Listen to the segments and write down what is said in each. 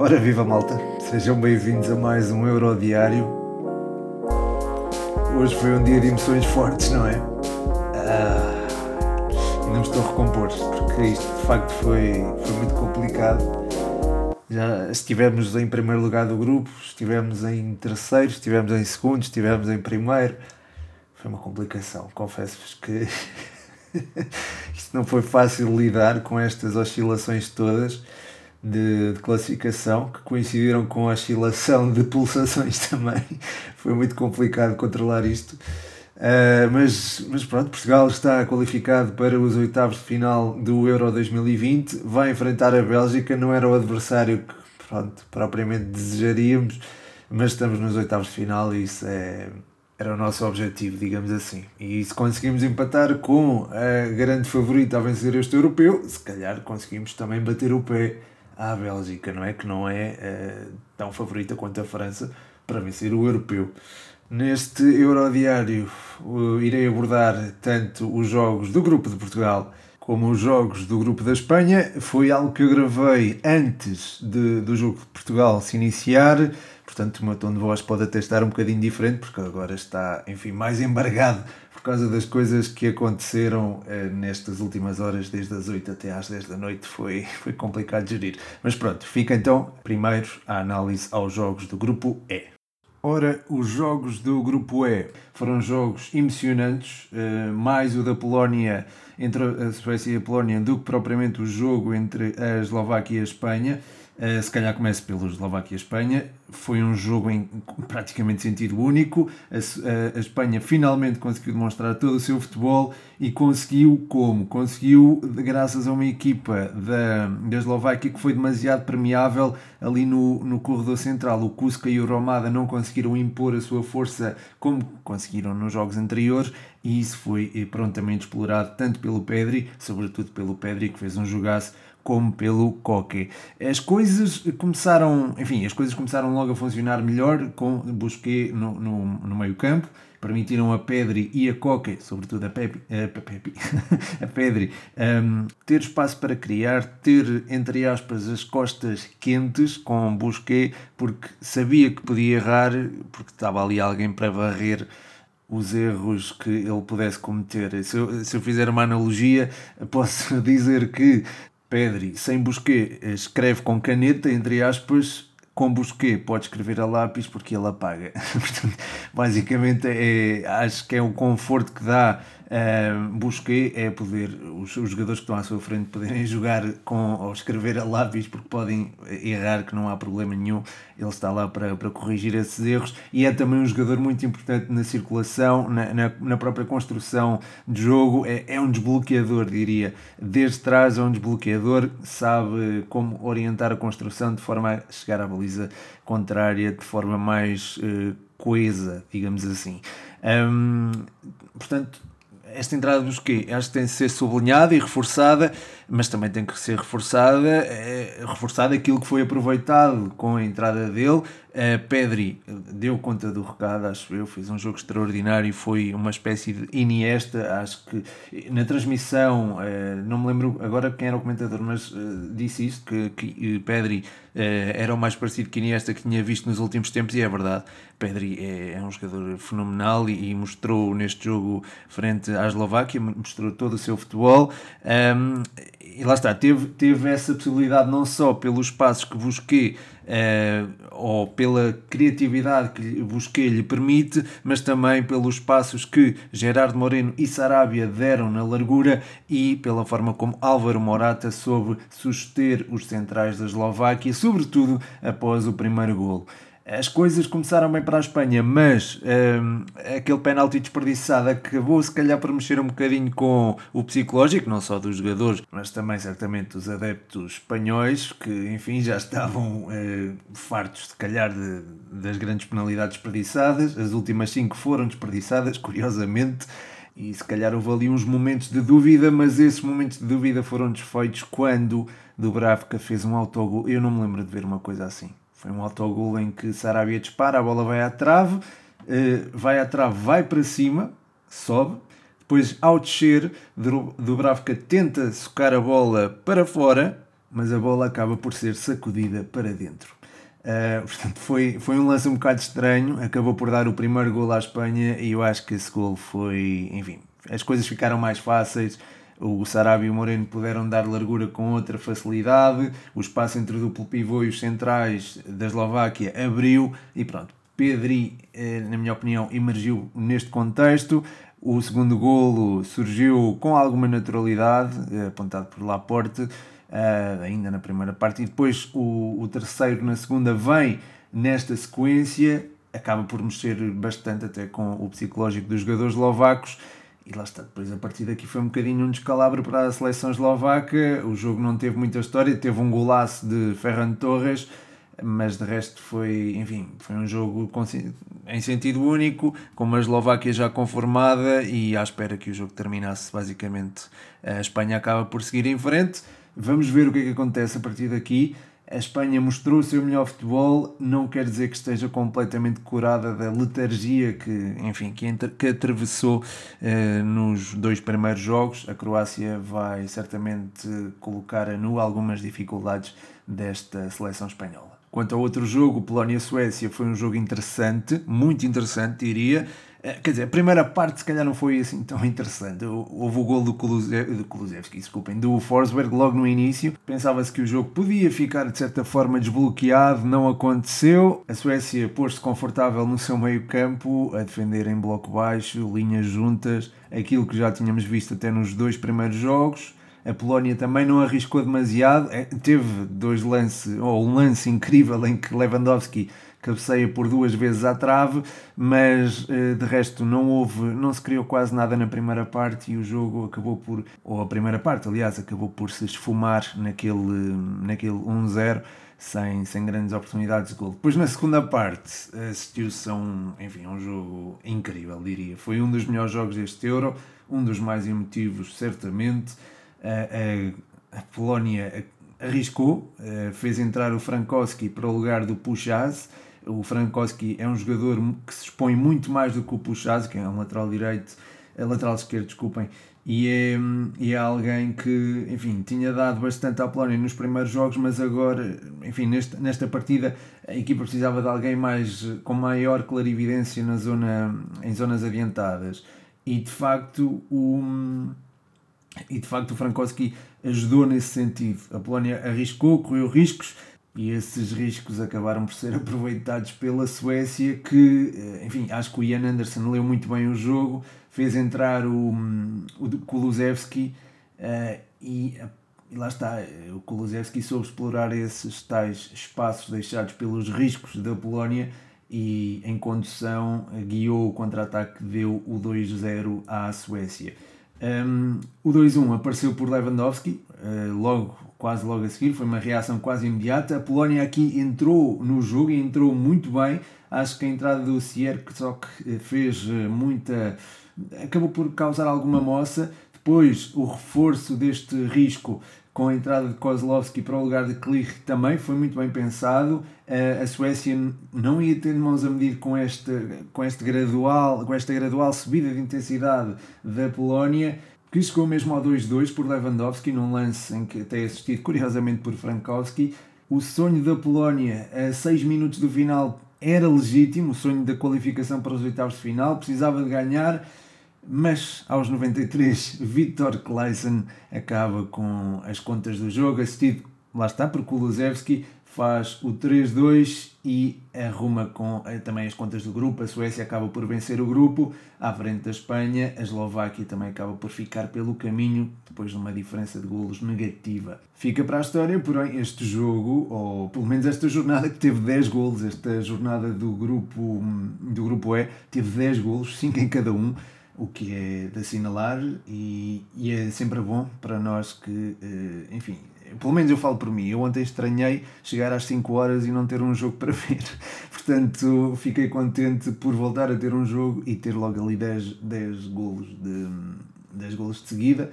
Ora viva malta, sejam bem-vindos a mais um Eurodiário. Hoje foi um dia de emoções fortes, não é? Ah, me estou recompor, porque isto de facto foi, foi muito complicado. Já estivemos em primeiro lugar do grupo, estivemos em terceiro, estivemos em segundo, estivemos em primeiro. Foi uma complicação, confesso-vos que isto não foi fácil lidar com estas oscilações todas de, de, classificação que coincidiram com a oscilação de pulsações também. Foi muito complicado controlar isto. Uh, mas, mas pronto, Portugal está qualificado para os oitavos de final do Euro 2020. Vai enfrentar a Bélgica, não era o adversário que pronto, propriamente desejaríamos, mas estamos nos oitavos de final e isso é, era o nosso objetivo, digamos assim. E se conseguimos empatar com a grande favorita a vencer este europeu, se calhar conseguimos também bater o pé à Bélgica, não é? Que não é uh, tão favorita quanto a França para vencer o europeu. Neste Eurodiário uh, irei abordar tanto os jogos do grupo de Portugal como os jogos do grupo da Espanha. Foi algo que eu gravei antes de, do jogo de Portugal se iniciar, portanto o meu tom de voz pode até estar um bocadinho diferente, porque agora está, enfim, mais embargado por causa das coisas que aconteceram eh, nestas últimas horas, desde as 8 até às 10 da noite, foi, foi complicado de gerir. Mas pronto, fica então primeiro a análise aos jogos do grupo E. Ora, os jogos do grupo E foram jogos emocionantes, eh, mais o da Polónia entre a Suécia e a Polónia do que propriamente o jogo entre a Eslováquia e a Espanha. Uh, se calhar começo pelo Eslováquia-Espanha. Foi um jogo em praticamente sentido único. A, a, a, Espanha finalmente conseguiu demonstrar todo o seu futebol e conseguiu como? Conseguiu graças a uma equipa da, da Eslováquia que foi demasiado permeável ali no, no corredor central. O Kuska e o Romada não conseguiram impor a sua força como conseguiram nos jogos anteriores e isso foi eh, prontamente explorado tanto pelo Pedri, sobretudo pelo Pedri que fez um jogaço como pelo Coque. As coisas começaram, enfim, as coisas começaram logo a funcionar melhor com Busquets no, no, no meio campo, permitiram a Pedri e a Coque, sobretudo a Pepe, a, Pepe, a Pedri, um, ter espaço para criar, ter, entre aspas, as costas quentes com Busquets, porque sabia que podia errar, porque estava ali alguém para varrer os erros que ele pudesse cometer. Se eu, se eu fizer uma analogia, posso dizer que Pedri, sem Busquet, escreve com caneta, entre aspas, com Busquet pode escrever a lápis porque ele apaga. basicamente, é, acho que é o conforto que dá Uh, é poder, os, os, jogadores que estão à sua frente poderem jogar com, ou escrever a lápis porque podem errar, que não há problema nenhum, ele está lá para, para corrigir esses erros. E é também um jogador muito importante na circulação, na, na, na própria construção de jogo, é, é um desbloqueador, diria, desde trás é um desbloqueador, sabe como orientar a construção de forma a chegar à baliza contrária de forma mais uh, coesa, digamos assim. Um, portanto, esta entrada dos quê? Acho que tem de ser sublinhada e reforçada, mas também tem que ser reforçada, é, reforçada aquilo que foi aproveitado com a entrada dele. Uh, Pedri deu conta do recado, acho eu, fez um jogo extraordinário, foi uma espécie de Iniesta, acho que na transmissão, uh, não me lembro agora quem era o comentador, mas uh, disse isto, que, que Pedri era o mais parecido que Iniesta que tinha visto nos últimos tempos, e é verdade, Pedri é, é um jogador fenomenal e, e, mostrou neste jogo frente à Eslováquia, mostrou todo o seu futebol. Um, e lá está, teve, teve essa possibilidade não só pelos passos que busquei uh, ou pela criatividade que busquei lhe permite, mas também pelos passos que Gerardo Moreno e Sarabia deram na largura e pela forma como Álvaro Morata soube suster os centrais da Eslováquia, sobretudo após o primeiro golo as coisas começaram bem para a Espanha, mas um, aquele penalti desperdiçado acabou se calhar por mexer um bocadinho com o psicológico, não só dos jogadores, mas também certamente dos adeptos espanhóis, que enfim já estavam uh, fartos se calhar de, das grandes penalidades desperdiçadas. As últimas cinco foram desperdiçadas, curiosamente. E se calhar houve ali uns momentos de dúvida, mas esses momentos de dúvida foram desfeitos quando Dubravka fez um autogol. Eu não me lembro de ver uma coisa assim. Foi um autogol em que Sarabia dispara, a bola vai à trave, eh, vai à trave, vai para cima, sobe, Depois, ao descer, Dubravka tenta socar a bola para fora, mas a bola acaba por ser sacudida para dentro. Uh, portanto, foi, foi um lance um bocado estranho, acabou por dar o primeiro gol à Espanha e eu acho que esse gol foi, enfim, as coisas ficaram mais fáceis, o Sarabia e o Moreno puderam dar largura com outra facilidade, o espaço entre o duplo pivô e os centrais da Eslováquia abriu e pronto. Pedri, eh, na minha opinião, emergiu neste contexto. O segundo golo surgiu com alguma naturalidade, eh, apontado por Laporte, eh, ainda na primeira parte, e depois o, o terceiro na segunda vem nesta sequência, acaba por mexer bastante até com o psicológico dos jogadores eslovacos e lá está, depois a partir daqui foi um bocadinho um descalabro para a seleção eslovaca. O jogo não teve muita história, teve um golaço de Ferran Torres, mas de resto foi, enfim, foi um jogo em sentido único, com uma Eslováquia já conformada e à espera que o jogo terminasse. Basicamente, a Espanha acaba por seguir em frente. Vamos ver o que é que acontece a partir daqui a Espanha mostrou o seu melhor futebol, não quer dizer que esteja completamente curada da letargia que, enfim, que, entre, que atravessou eh, nos dois primeiros jogos. A Croácia vai certamente colocar a nu algumas dificuldades desta seleção espanhola. Quanto ao outro jogo, Polónia-Suécia, foi um jogo interessante, muito interessante, diria. Eh, quer dizer, a primeira parte se calhar não foi assim tão interessante. Houve o gol do, Kulusevski, do Kulusevski, desculpem, do Forsberg logo no início. Pensava-se que o jogo podia ficar de certa forma desbloqueado, não aconteceu. A Suécia pôs-se confortável no seu meio campo, a defender em bloco baixo, linhas juntas, aquilo que já tínhamos visto até nos dois primeiros jogos. A Polónia também não arriscou demasiado, é, teve dois lances, ou um lance incrível em que Lewandowski cabeceia por duas vezes à trave, mas eh, de resto não houve, não se criou quase nada na primeira parte e o jogo acabou por, ou a primeira parte, aliás, acabou por se esfumar naquele, naquele 1-0 sem, sem grandes oportunidades de gol. Depois na segunda parte assistiu-se a um, enfim, um jogo incrível, diria. Foi um dos melhores jogos deste Euro, um dos mais emotivos, certamente. A, a, a Polónia arriscou, eh, fez entrar o Frankowski para o lugar do Puchaz, o Frankowski é um jogador que se expõe muito mais do que o Puchaz, que é um lateral direito, é lateral esquerdo, desculpem, e é, e é alguém que, enfim, tinha dado bastante à Polónia nos primeiros jogos, mas agora, enfim, neste, nesta partida a equipa precisava de alguém mais com maior clarividência na zona, em zonas adiantadas. E de facto o e de facto o Frankowski ajudou nesse sentido. A Polónia arriscou, correu riscos, e esses riscos acabaram por ser aproveitados pela Suécia, que, eh, enfim, acho que o Ian Anderson leu muito bem o jogo, fez entrar o, o Kulusevski uh, e, e, lá está, o Kulusevski soube explorar esses tais espaços deixados pelos riscos da Polónia e, em condução, guiou o contra-ataque que deu o 2-0 à Suécia. Um, o 2-1 apareceu por Lewandowski, uh, logo quase logo a seguir, foi uma reação quase imediata. A Polónia aqui entrou no jogo e entrou muito bem. Acho que a entrada do Sierczok eh, fez eh, muita. acabou por causar alguma moça. Depois, o reforço deste risco com a entrada de Kozlovski para o lugar de Klich também foi muito bem pensado. A Suécia não ia ter mãos a medir com, este, com, este gradual, com esta gradual subida de intensidade da Polónia que chegou mesmo ao 2-2 por Lewandowski, num lance em que até assistido curiosamente por Frankowski. O sonho da Polónia a 6 minutos do final era legítimo, o sonho da qualificação para os oitavos de final, precisava de ganhar, mas aos 93 Viktor Kleisen acaba com as contas do jogo, assistido, lá está, por Kulusevski, faz o 3-2 e arruma com eh, também as contas do grupo. A Suécia acaba por vencer o grupo à frente da Espanha. A Eslováquia também acaba por ficar pelo caminho depois de uma diferença de golos negativa. Fica para a história, porém, este jogo, ou pelo menos esta jornada que teve 10 golos, esta jornada do grupo, do grupo E, teve 10 golos, 5 em cada um o que é de assinalar e, e, é sempre bom para nós que, eh, enfim, pelo menos eu falo por mim, eu ontem estranhei chegar às 5 horas e não ter um jogo para ver. Portanto, fiquei contente por voltar a ter um jogo e ter logo ali 10, 10 golos de 10 golos de seguida.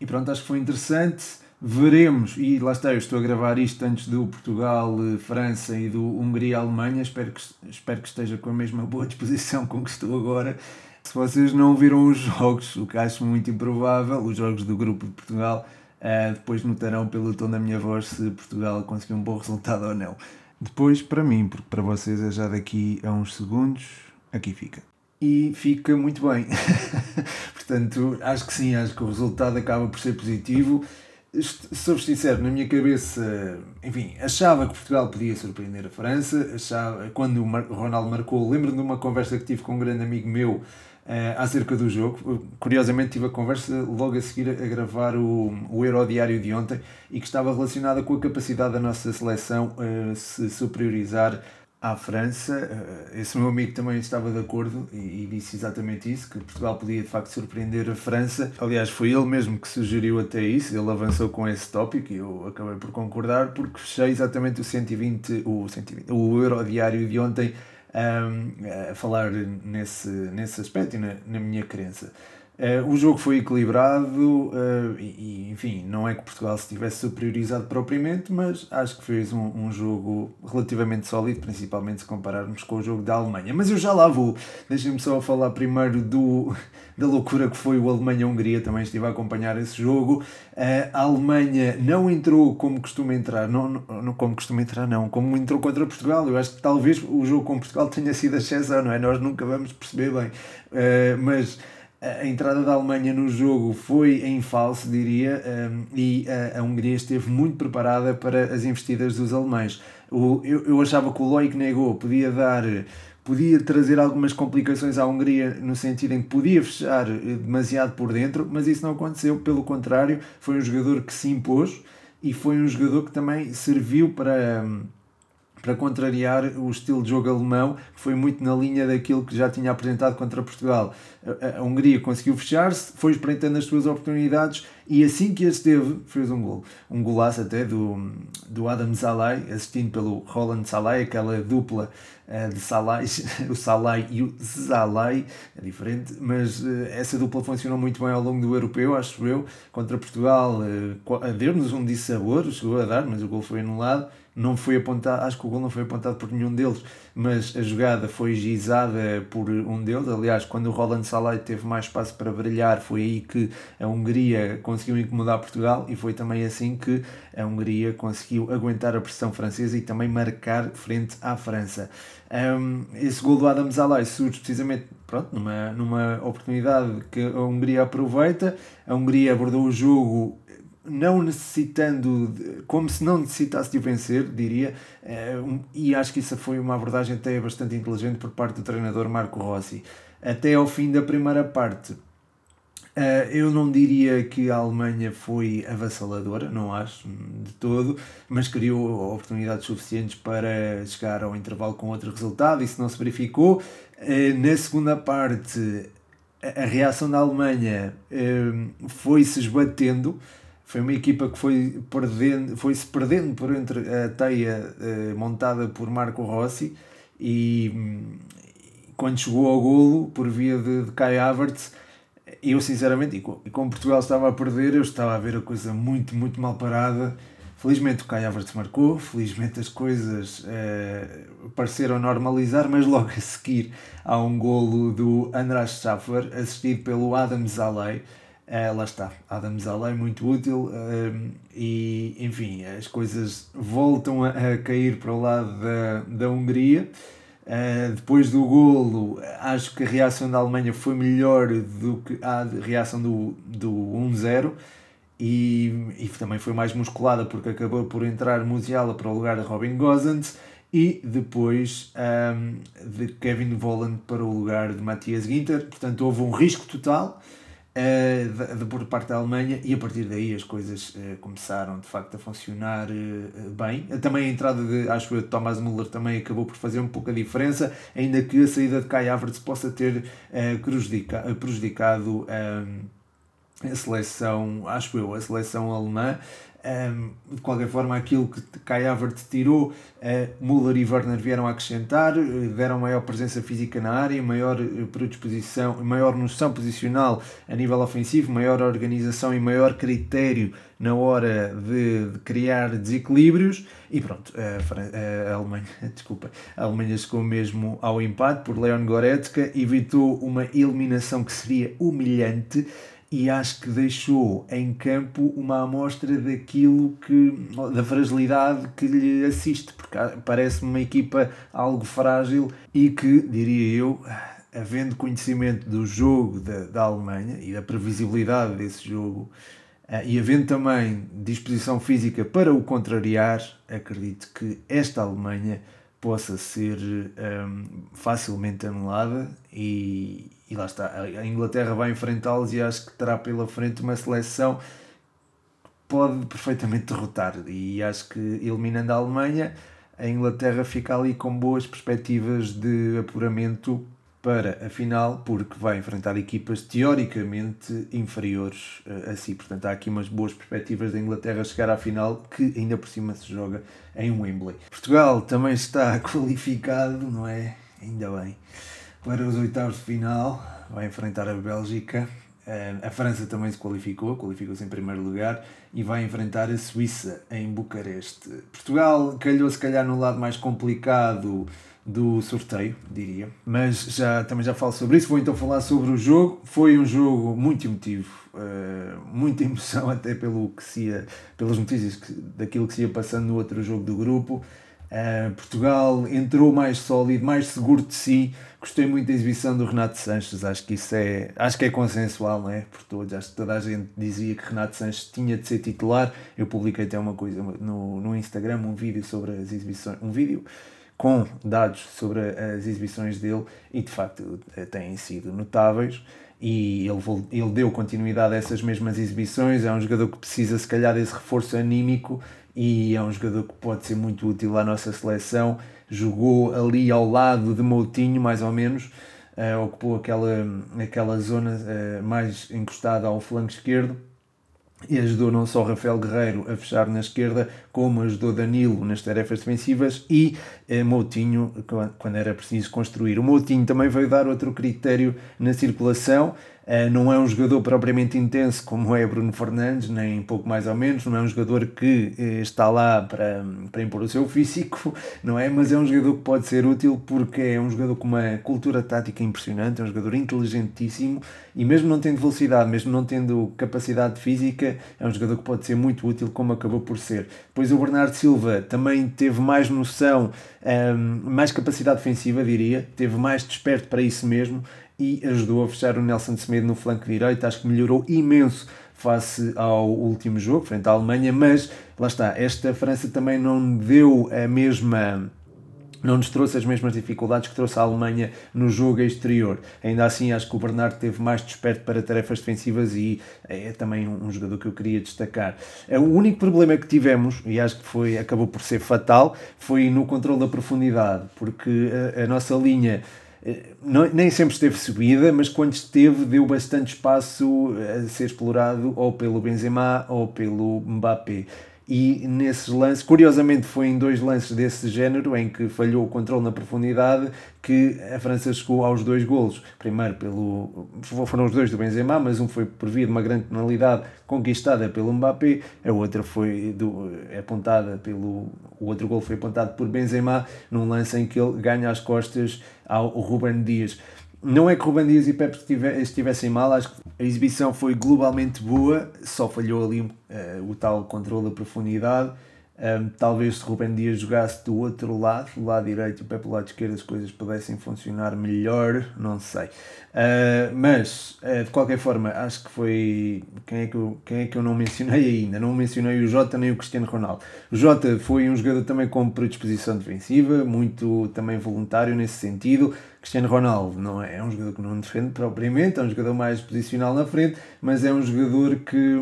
E pronto, acho que foi interessante. Veremos, e lá está, eu estou a gravar isto antes do Portugal, França e do Hungria Alemanha. Espero que, espero que esteja com a mesma boa disposição com que estou agora. Se vocês não viram os jogos, o que acho muito improvável, os jogos do grupo de Portugal, uh, depois notarão pelo tom da minha voz se Portugal conseguiu um bom resultado ou não. Depois, para mim, porque para vocês é já daqui a uns segundos, aqui fica. E fica muito bem. Portanto, acho que sim, acho que o resultado acaba por ser positivo. Sou sincero, na minha cabeça, enfim, achava que Portugal podia surpreender a França. Achava, quando o Ronaldo marcou, lembro-me de uma conversa que tive com um grande amigo meu uh, acerca do jogo. Curiosamente, tive a conversa logo a seguir a gravar o, o Euro Diário de ontem e que estava relacionada com a capacidade da nossa seleção uh, se superiorizar à França. Eh, esse meu amigo também estava de acordo e, e, disse exatamente isso, que Portugal podia de facto surpreender a França. Aliás, foi ele mesmo que sugeriu até isso, ele avançou com esse tópico e eu acabei por concordar porque fechei exatamente o 120, o, 120, o Euro Diário de ontem um, a falar nesse, nesse aspecto e na, na minha crença. Uh, o jogo foi equilibrado uh, e, enfim, não é que Portugal se tivesse superiorizado propriamente, mas acho que fez um, um, jogo relativamente sólido, principalmente se compararmos com o jogo da Alemanha. Mas eu já lá vou. Deixem-me só falar primeiro do, da loucura que foi o Alemanha-Hungria. Também estive a acompanhar esse jogo. Uh, a Alemanha não entrou como costuma entrar, não, não, como costuma entrar, não, como entrou contra Portugal. Eu acho que talvez o jogo com Portugal tenha sido a exceção, não é? Nós nunca vamos perceber bem. mas a entrada da Alemanha no jogo foi em falso, diria, um, e a, Hungria esteve muito preparada para as investidas dos alemães. Eu, eu achava que o Loic Negou podia dar podia trazer algumas complicações à Hungria no sentido em que podia fechar eh, demasiado por dentro, mas isso não aconteceu, pelo contrário, foi um jogador que se impôs e foi um jogador que também serviu para hum, para contrariar o estilo de jogo alemão, que foi muito na linha daquilo que já tinha apresentado contra Portugal. A, a Hungria conseguiu fechar-se, foi espreitando as suas oportunidades e assim que as teve, fez um gol. Um golaço até do, do Adam Salai, assistido pelo Roland Salai, aquela dupla uh, de Salai, o Salai e o Zalai, é diferente, mas uh, essa dupla funcionou muito bem ao longo do europeu, acho eu, contra Portugal, uh, deu-nos um dissabor, chegou a dar, mas o gol foi anulado não foi apontado, acho que o gol não foi apontado por nenhum deles, mas a jogada foi gizada por um deles. Aliás, quando o Roland Salai teve mais espaço para brilhar, foi aí que a Hungria conseguiu incomodar Portugal e foi também assim que a Hungria conseguiu aguentar a pressão francesa e também marcar frente à França. Um, esse gol do Adam Zalai surge precisamente pronto, numa, numa oportunidade que a Hungria aproveita. A Hungria abordou o jogo não necessitando, como se não necessitasse de vencer, diria, eh, e acho que isso foi uma abordagem até bastante inteligente por parte do treinador Marco Rossi. Até ao fim da primeira parte, eh, eu não diria que a Alemanha foi avassaladora, não acho de todo, mas criou oportunidades suficientes para chegar ao intervalo com outro resultado, isso não se verificou. Eh, na segunda parte, a reação da Alemanha foi se esbatendo foi uma equipa que foi, perdendo, foi se perdendo por entre a teia eh, montada por Marco Rossi e hum, quando chegou ao golo, por via de, de Kai Havertz, eu sinceramente, e como Portugal estava a perder, eu estava a ver a coisa muito, muito mal parada. Felizmente o Kai Havertz marcou, felizmente as coisas eh, pareceram normalizar, mas logo a seguir há um golo do András Schaffer, assistido pelo Adam Zalei, Uh, lá está, Adam Zalei, muito útil, uh, e enfim, as coisas voltam a, a, cair para o lado da, da Hungria. Uh, depois do golo, acho que a reação da Alemanha foi melhor do que a reação do, do 1-0 e, e também foi mais musculada porque acabou por entrar Musiala para o lugar de Robin Gosens. E depois um, de Kevin Volland para o lugar de Matthias Ginter. Portanto, houve um risco total uh, de, por parte da Alemanha e a partir daí as coisas uh, começaram de facto a funcionar uh, bem. Também a entrada de, acho eu, de Thomas Müller também acabou por fazer um pouco a diferença, ainda que a saída de Kai Havertz possa ter prejudica, prejudicado a seleção, acho eu, a seleção alemã. Um, de qualquer forma, aquilo que Kai Havertz tirou, uh, Müller e Werner vieram acrescentar, uh, deram maior presença física na área, maior uh, predisposição, maior noção posicional a nível ofensivo, maior organização e maior critério na hora de, de criar desequilíbrios. E pronto, a, a, Alemanha, desculpa, a Alemanha chegou mesmo ao empate por Leon Goretzka, evitou uma eliminação que seria humilhante e acho que deixou em campo uma amostra daquilo que da fragilidade que lhe assiste, porque parece-me uma equipa algo frágil e que, diria eu, havendo conhecimento do jogo da, da Alemanha e da previsibilidade desse jogo, uh, e havendo também disposição física para o contrariar, acredito que esta Alemanha possa ser um, facilmente anulada e, e lá está. A Inglaterra vai enfrentá-los e acho que terá pela frente uma seleção que pode perfeitamente derrotar. E acho que eliminando a Alemanha, a Inglaterra fica ali com boas perspectivas de apuramento para a final, porque vai enfrentar equipas teoricamente inferiores eh, a si. Portanto, há aqui umas boas perspectivas da Inglaterra chegar à final, que ainda por cima se joga em Wembley. Portugal também está qualificado, não é? Ainda bem para os oitavos de final, vai enfrentar a Bélgica. Eh, a França também se qualificou, qualificou-se em primeiro lugar e vai enfrentar a Suíça em Bucareste. Portugal calhou se calhar no lado mais complicado do sorteio, diria. Mas já, também já falo sobre isso. Vou então falar sobre o jogo. Foi um jogo muito emotivo, uh, muita emoção até pelo que se ia, pelas notícias que, daquilo que se ia passando no outro jogo do grupo. Uh, Portugal entrou mais sólido, mais seguro de si. Gostei muito da exibição do Renato Sanches. Acho que isso é, acho que é consensual, não é? Por todos. Acho que toda a gente dizia que Renato Sanches tinha de ser titular. Eu publiquei até uma coisa no, no Instagram, um vídeo sobre as exibições, um vídeo com dados sobre as exibições dele e de facto eh, têm sido notáveis e ele, ele deu continuidade a essas mesmas exibições. É um jogador que precisa, se calhar, desse reforço anímico e é um jogador que pode ser muito útil à nossa seleção. Jogou ali ao lado de Moutinho, mais ou menos, uh, ocupou aquela, aquela zona uh, mais encostada ao flanco esquerdo e ajudou não só Rafael Guerreiro a fechar na esquerda, como ajudou Danilo nas tarefas defensivas e eh, Moutinho quando era preciso construir. O Moutinho também veio dar outro critério na circulação, não é um jogador propriamente intenso como é Bruno Fernandes, nem pouco mais ou menos, não é um jogador que uh, está lá para, para impor o seu físico, não é? Mas é um jogador que pode ser útil porque é um jogador com uma cultura tática impressionante, é um jogador inteligentíssimo e mesmo não tendo velocidade, mesmo não tendo capacidade física, é um jogador que pode ser muito útil como acabou por ser. Pois o Bernardo Silva também teve mais noção, ehm, mais capacidade defensiva, diria, teve mais desperto para isso mesmo e ajudou a fechar o Nelson Semedo no flanco direito. Acho que melhorou imenso face ao último jogo, frente à Alemanha, mas lá está, esta França também não deu a mesma não nos trouxe as mesmas dificuldades que trouxe a Alemanha no jogo exterior. Ainda assim, acho que o Bernardo teve mais desperto para tarefas defensivas e é também um jogador que eu queria destacar. É, o único problema que tivemos, e acho que foi, acabou por ser fatal, foi no controle da profundidade, porque a, a nossa linha nem sempre esteve subida, mas quando esteve deu bastante espaço a ser explorado ou pelo Benzema ou pelo Mbappé. E nesses lances, curiosamente foi em dois lances desse género em que falhou o controle na profundidade que a França chegou aos dois golos. Primeiro pelo foram os dois do Benzema, mas um foi por via de uma grande penalidade conquistada pelo Mbappé, a outra foi do, apontada pelo o outro gol foi apontado por Benzema num lance em que ele ganha as costas ao Ruben Dias. Não é que Ruben Dias e Pepe estivessem mal, acho que a exibição foi globalmente boa, só falhou ali uh, o tal controle da profundidade um, talvez se Rubem Dias jogasse do outro lado, do lado direito e o Pepe do lado esquerdo, as coisas pudessem funcionar melhor, não sei. Uh, mas, uh, de qualquer forma, acho que foi. Quem é que, eu, quem é que eu não mencionei ainda? Não mencionei o Jota nem o Cristiano Ronaldo. O Jota foi um jogador também com predisposição defensiva, muito também voluntário nesse sentido. Cristiano Ronaldo não é, é um jogador que não defende propriamente, é um jogador mais posicional na frente, mas é um jogador que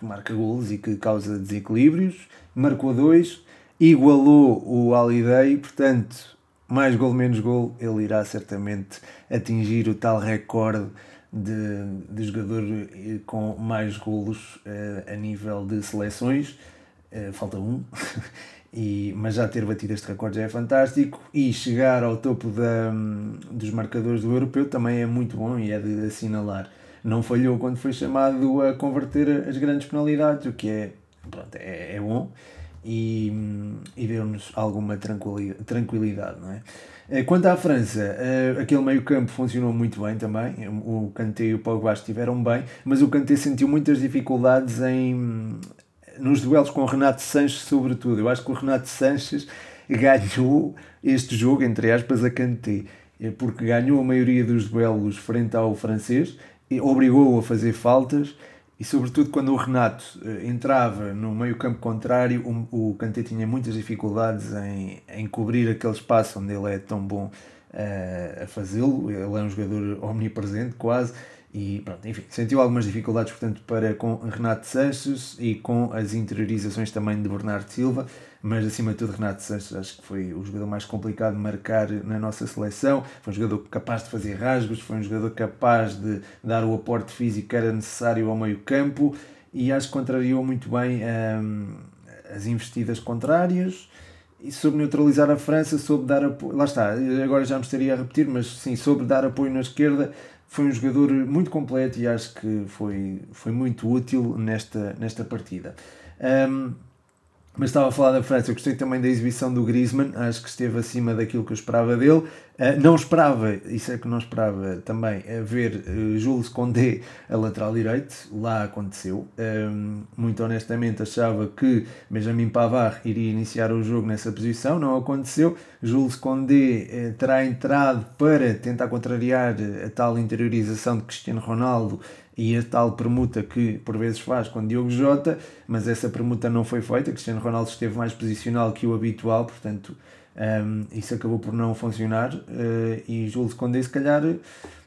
que marca golos e que causa desequilíbrios, marcou dois, igualou o Holiday, portanto, mais gol menos gol, ele irá certamente atingir o tal recorde de, de jogador com mais golos uh, a nível de seleções. Uh, falta um. e, mas já ter batido este recorde já é fantástico. E chegar ao topo da, dos marcadores do europeu também é muito bom e é de assinalar. Não falhou quando foi chamado a converter as grandes penalidades, o que é, pronto, é, é bom e, e deu-nos alguma tranquilidade, não é? Eh, quanto à França, eh, aquele meio campo funcionou muito bem também, o Kanté e o Pogba estiveram bem, mas o Kanté sentiu muitas dificuldades em, nos duelos com o Renato Sanches sobretudo. Eu acho que o Renato Sanches ganhou este jogo, entre aspas, a Kanté, eh, porque ganhou a maioria dos duelos frente ao francês, obrigou-o a fazer faltas, e sobretudo quando o Renato uh, entrava no meio campo contrário, o, o Kanté tinha muitas dificuldades em, em cobrir aquele espaço onde ele é tão bom uh, a fazê-lo. Ele é um jogador omnipresente quase e pronto, enfim, sentiu algumas dificuldades portanto para com Renato Sanches e com as interiorizações também de Bernardo Silva, mas acima de tudo Renato Sanches acho que foi o jogador mais complicado de marcar na nossa seleção, foi um jogador capaz de fazer rasgos, foi um jogador capaz de dar o aporte físico que era necessário ao meio campo e acho que contrariou muito bem hum, as investidas contrárias e soube neutralizar a França, soube dar apoio, lá está, agora já me estaria a repetir, mas sim, soube dar apoio na esquerda, foi um jogador muito completo e acho que foi, foi muito útil nesta, nesta partida. Um, mas estava a falar da França, eu gostei também da exibição do Griezmann, acho que esteve acima daquilo que eu esperava dele. Uh, não esperava, isso é que não esperava também, a ver uh, Jules Condé a lateral direito, lá aconteceu. Um, muito honestamente achava que Benjamin Pavard iria iniciar o jogo nessa posição, não aconteceu. Jules Condé uh, terá entrado para tentar contrariar a tal interiorização de Cristiano Ronaldo e a tal permuta que por vezes faz com Diogo Jota, mas essa permuta não foi feita. Cristiano Ronaldo esteve mais posicional que o habitual, portanto, um, isso acabou por não funcionar. Uh, e Júlio Condé, se calhar,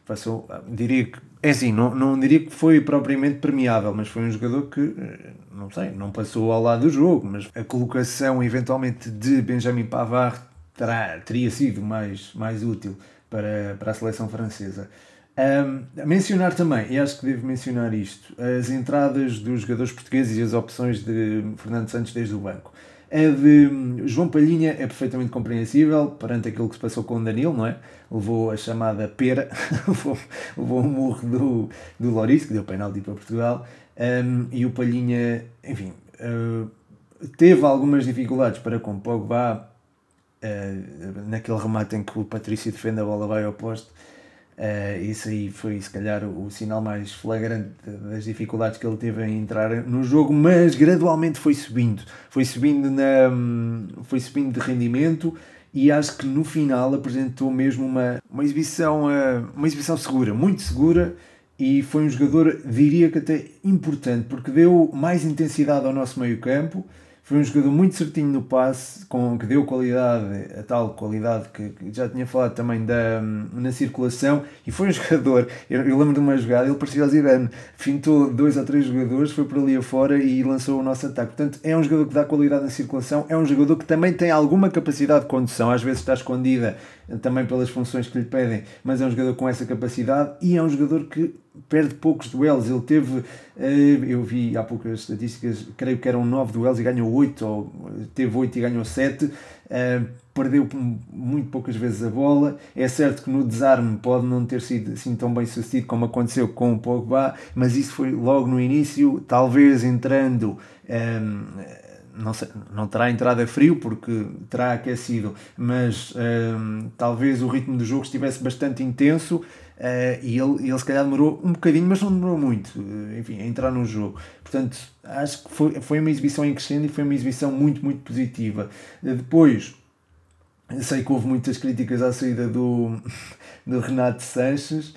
passou, diria que, é assim, não, não diria que foi propriamente premiável, mas foi um jogador que, eh, não sei, não passou ao lado do jogo, mas a colocação eventualmente de Benjamin Pavard terá, teria sido mais, mais útil para, para a seleção francesa. Um, mencionar também, e acho que devo mencionar isto, as entradas dos jogadores portugueses e as opções de Fernando Santos desde o banco. A de João Palhinha é perfeitamente compreensível perante aquilo que se passou com o Danilo, não é? Levou a chamada pera, levou, levou um murro do, do Loris, que deu penalti para Portugal, um, e o Palhinha, enfim, uh, teve algumas dificuldades para com Pogba, uh, naquele remate em que o Patrício defende a bola vai ao poste, Uh, isso aí foi se calhar o, o, sinal mais flagrante das dificuldades que ele teve em entrar no jogo, mas gradualmente foi subindo, foi subindo, na, foi subindo de rendimento e acho que no final apresentou mesmo uma, uma, exibição, uh, uma exibição segura, muito segura e foi um jogador, diria que até importante, porque deu mais intensidade ao nosso meio campo, foi um jogador muito certinho no passe, com, que deu qualidade, a tal qualidade que, que já tinha falado também da, na circulação. E foi um jogador, eu, eu lembro de uma jogada, ele parecia o Zidane, fintou dois ou três jogadores, foi por ali afora e lançou o nosso ataque. Portanto, é um jogador que dá qualidade na circulação, é um jogador que também tem alguma capacidade de condução, às vezes está escondida também pelas funções que lhe pedem, mas é um jogador com essa capacidade e é um jogador que perde poucos duelos. Ele teve, eh, eu vi há poucas estatísticas, creio que eram 9 duelos e ganhou 8, ou teve 8 e ganhou 7. Eh, perdeu muito poucas vezes a bola. É certo que no desarme pode não ter sido assim tão bem sucedido como aconteceu com o Pogba, mas isso foi logo no início, talvez entrando. Eh, não, sei, não terá entrado a frio porque terá aquecido, mas um, talvez o ritmo do jogo estivesse bastante intenso uh, e ele, ele se calhar demorou um bocadinho, mas não demorou muito, uh, enfim, a entrar no jogo. Portanto, acho que foi, foi uma exibição em crescendo e foi uma exibição muito, muito positiva. Uh, depois, sei que houve muitas críticas à saída do, do Renato Sanches,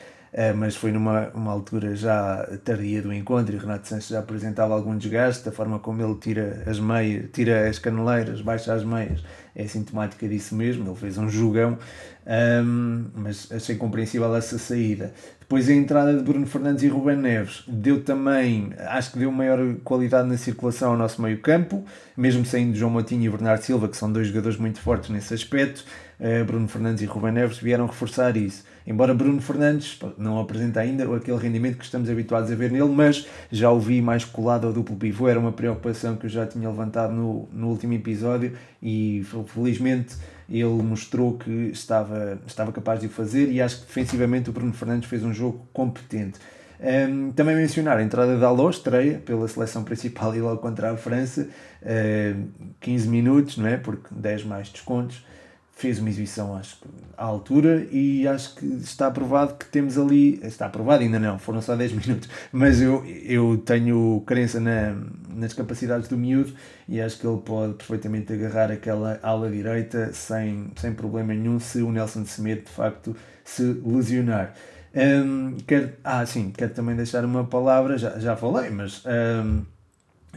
mas foi numa uma altura já tardia do encontro e Renato Sanches já apresentava algum desgaste, da forma como ele tira as meias, tira as caneleiras, baixa as meias, é sintomática disso mesmo, ele fez um jogão, um, mas achei compreensível essa saída. Depois a entrada de Bruno Fernandes e Ruben Neves deu também, acho que deu maior qualidade na circulação ao nosso meio campo, mesmo saindo João Matinho e Bernardo Silva, que são dois jogadores muito fortes nesse aspecto, uh, Bruno Fernandes e Ruben Neves vieram reforçar isso. Embora Bruno Fernandes não apresente ainda aquele rendimento que estamos habituados a ver nele, mas já o vi mais colado ao duplo pivô, era uma preocupação que eu já tinha levantado no, no último episódio e felizmente ele mostrou que estava, estava capaz de o fazer e acho que defensivamente o Bruno Fernandes fez um jogo competente. Um, também mencionar a entrada da Alô, estreia pela seleção principal e logo contra a França, uh, 15 minutos, não é? Porque 10 mais descontos fez uma exibição acho à altura e acho que está aprovado que temos ali, está aprovado ainda não, foram só 10 minutos, mas eu, eu tenho crença na, nas capacidades do miúdo e acho que ele pode perfeitamente agarrar aquela ala direita sem, sem problema nenhum se o Nelson Semedo de facto se lesionar. Um, quero, ah, sim, quero também deixar uma palavra, já, já falei, mas um,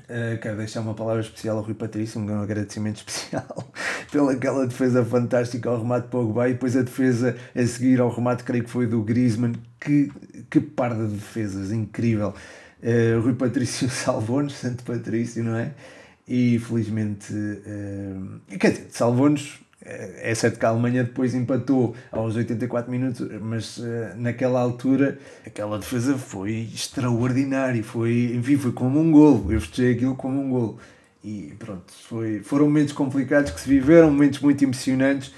Uh, quero deixar uma palavra especial ao Rui Patrício, um agradecimento especial pela aquela defesa fantástica ao remate Pogba e depois a defesa a seguir ao remate, creio que foi do Griezmann. Que, que par de defesas, incrível. Uh, Rui Patrício salvou-nos, Santo Patrício, não é? E felizmente, uh, quer dizer, salvou-nos é certo que a Alemanha depois empatou aos 84 minutos, mas uh, naquela altura aquela defesa foi extraordinária, foi, enfim, foi como um golo. Eu festejei aquilo como um golo. E pronto, foi, foram momentos complicados que se viveram, momentos muito emocionantes.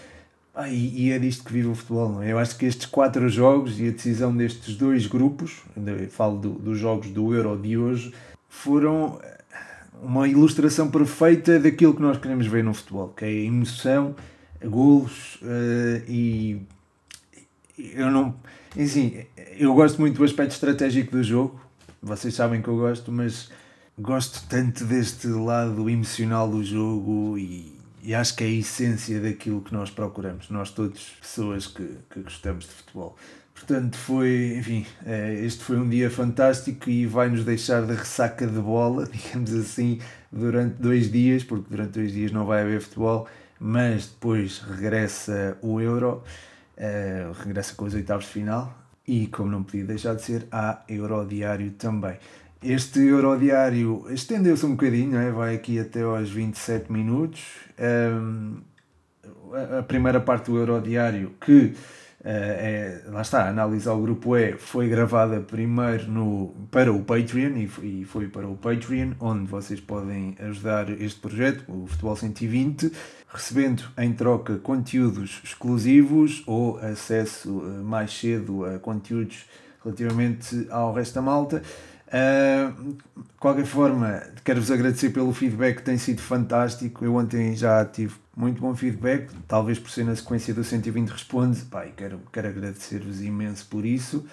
Ah, e, e, é disto que vive o futebol, não é? Eu acho que estes quatro jogos e a decisão destes dois grupos, falo do, dos jogos do Euro de hoje, foram uma ilustração perfeita daquilo que nós queremos ver no futebol, que é a emoção, golos uh, e eu não. Assim, eu gosto muito do aspecto estratégico do jogo, vocês sabem que eu gosto, mas gosto tanto deste lado emocional do jogo e, e acho que é a essência daquilo que nós procuramos, nós todos, pessoas que, que gostamos de futebol. Portanto, foi, enfim, eh, este foi um dia fantástico e vai nos deixar de ressaca de bola, digamos assim, durante dois dias, porque durante dois dias não vai haver futebol, mas depois regressa o Euro, uh, regressa com os oitavos de final e, como não podia deixar de ser, há Eurodiário também. Este Eurodiário estendeu-se um bocadinho, é? vai aqui até aos 27 minutos. Um, ehm, a primeira parte do Eurodiário, que é, lá está, a análise ao grupo E foi gravada primeiro no, para o Patreon e, foi para o Patreon, onde vocês podem ajudar este projeto, o Futebol 120, recebendo em troca conteúdos exclusivos ou acesso eh, mais cedo a conteúdos relativamente ao resto da malta. Uh, de qualquer forma, quero-vos agradecer pelo feedback que tem sido fantástico. Eu ontem já tive muito bom feedback, talvez por ser na sequência do 120 Responde. Pá, quero, quero agradecer-vos imenso por isso.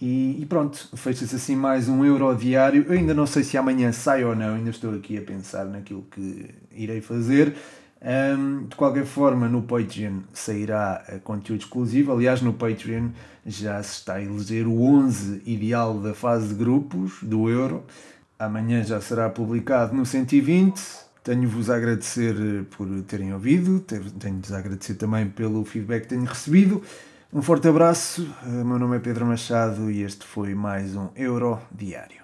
E, e pronto, fecha-se assim mais um euro diário. Eu ainda não sei se amanhã sai ou não, ainda estou aqui a pensar naquilo que irei fazer. Um, de qualquer forma, no Patreon sairá conteúdo exclusivo. Aliás, no Patreon já se está a eleger o 11 ideal da fase de grupos do Euro. Amanhã já será publicado no 120. Tenho-vos a agradecer por terem ouvido, tenho-vos a agradecer também pelo feedback que tenho recebido. Um forte abraço, meu nome é Pedro Machado e este foi mais um Euro Diário.